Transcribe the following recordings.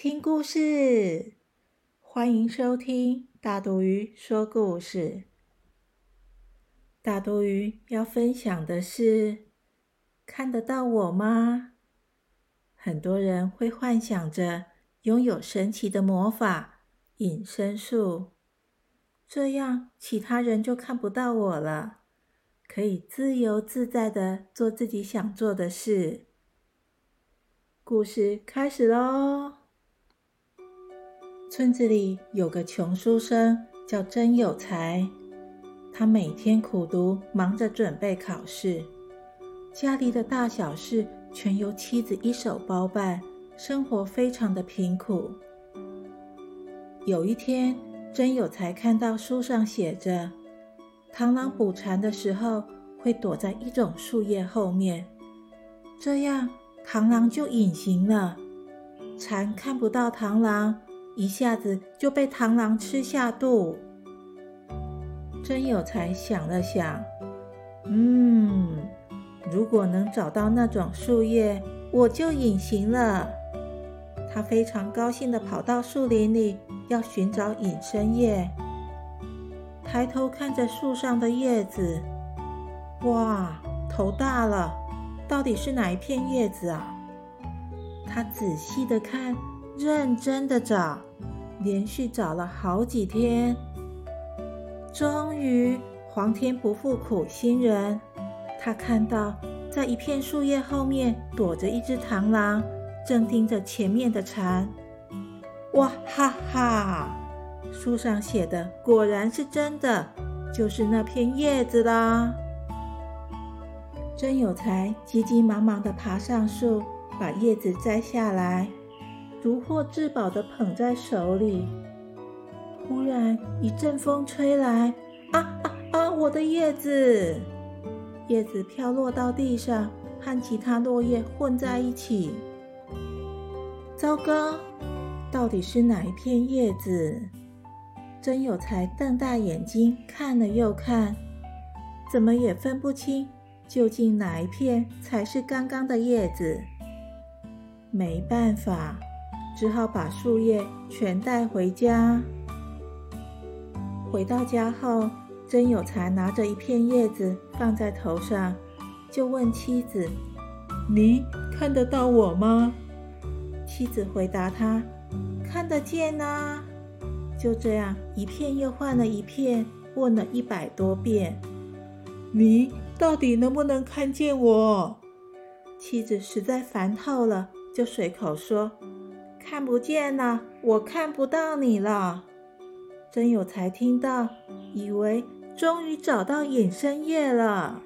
听故事！欢迎收听大肚鱼说故事。大肚鱼要分享的是：看得到我吗？很多人会幻想着拥有神奇的魔法隐身术，这样其他人就看不到我了，可以自由自在的做自己想做的事。故事开始喽！村子里有个穷书生，叫真有才。他每天苦读，忙着准备考试，家里的大小事全由妻子一手包办，生活非常的贫苦。有一天，真有才看到书上写着，螳螂捕蝉的时候会躲在一种树叶后面，这样。螳螂就隐形了，蝉看不到螳螂，一下子就被螳螂吃下肚。真有才想了想，嗯，如果能找到那种树叶，我就隐形了。他非常高兴地跑到树林里，要寻找隐身叶。抬头看着树上的叶子，哇，头大了。到底是哪一片叶子啊？他仔细的看，认真的找，连续找了好几天，终于皇天不负苦心人，他看到在一片树叶后面躲着一只螳螂，正盯着前面的蝉。哇哈哈！书上写的果然是真的，就是那片叶子啦。真有才，急急忙忙地爬上树，把叶子摘下来，如获至宝地捧在手里。忽然一阵风吹来，啊啊啊！我的叶子，叶子飘落到地上，和其他落叶混在一起。糟糕，到底是哪一片叶子？真有才瞪大眼睛看了又看，怎么也分不清。究竟哪一片才是刚刚的叶子？没办法，只好把树叶全带回家。回到家后，真有才拿着一片叶子放在头上，就问妻子：“你看得到我吗？”妻子回答他：“看得见啊。”就这样，一片又换了一片，问了一百多遍：“你？”到底能不能看见我？妻子实在烦透了，就随口说：“看不见了，我看不到你了。”真有才听到，以为终于找到隐身液了。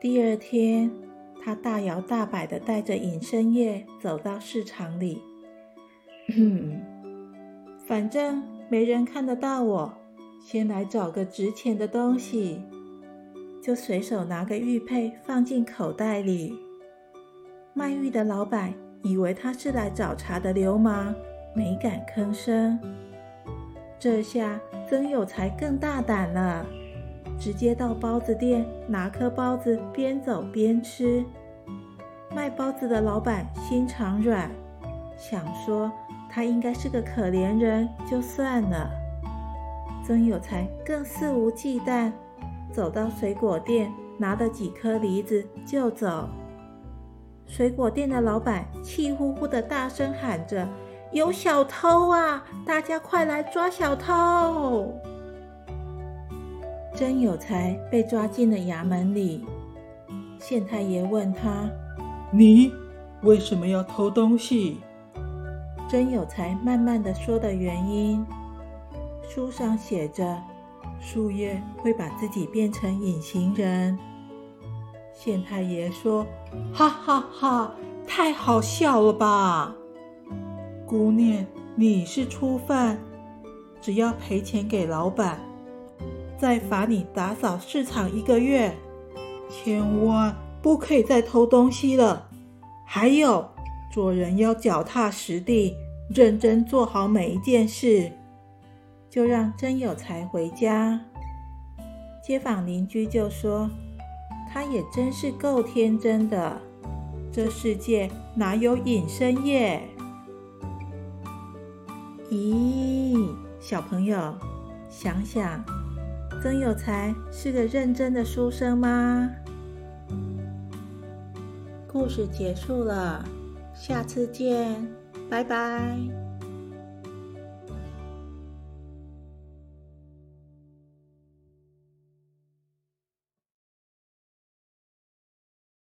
第二天，他大摇大摆的带着隐身液走到市场里。反正没人看得到我，先来找个值钱的东西。就随手拿个玉佩放进口袋里。卖玉的老板以为他是来找茬的流氓，没敢吭声。这下曾有才更大胆了，直接到包子店拿颗包子，边走边吃。卖包子的老板心肠软，想说他应该是个可怜人，就算了。曾有才更肆无忌惮。走到水果店，拿了几颗梨子就走。水果店的老板气呼呼的大声喊着：“有小偷啊！大家快来抓小偷！”真有才被抓进了衙门里。县太爷问他：“你为什么要偷东西？”真有才慢慢的说的原因，书上写着。树叶会把自己变成隐形人。县太爷说：“哈哈哈，太好笑了吧！”姑娘你是初犯，只要赔钱给老板，再罚你打扫市场一个月，千万不可以再偷东西了。还有，做人要脚踏实地，认真做好每一件事。就让真有才回家。街坊邻居就说：“他也真是够天真的，这世界哪有隐身业？”咦，小朋友，想想，曾有才是个认真的书生吗？故事结束了，下次见，拜拜。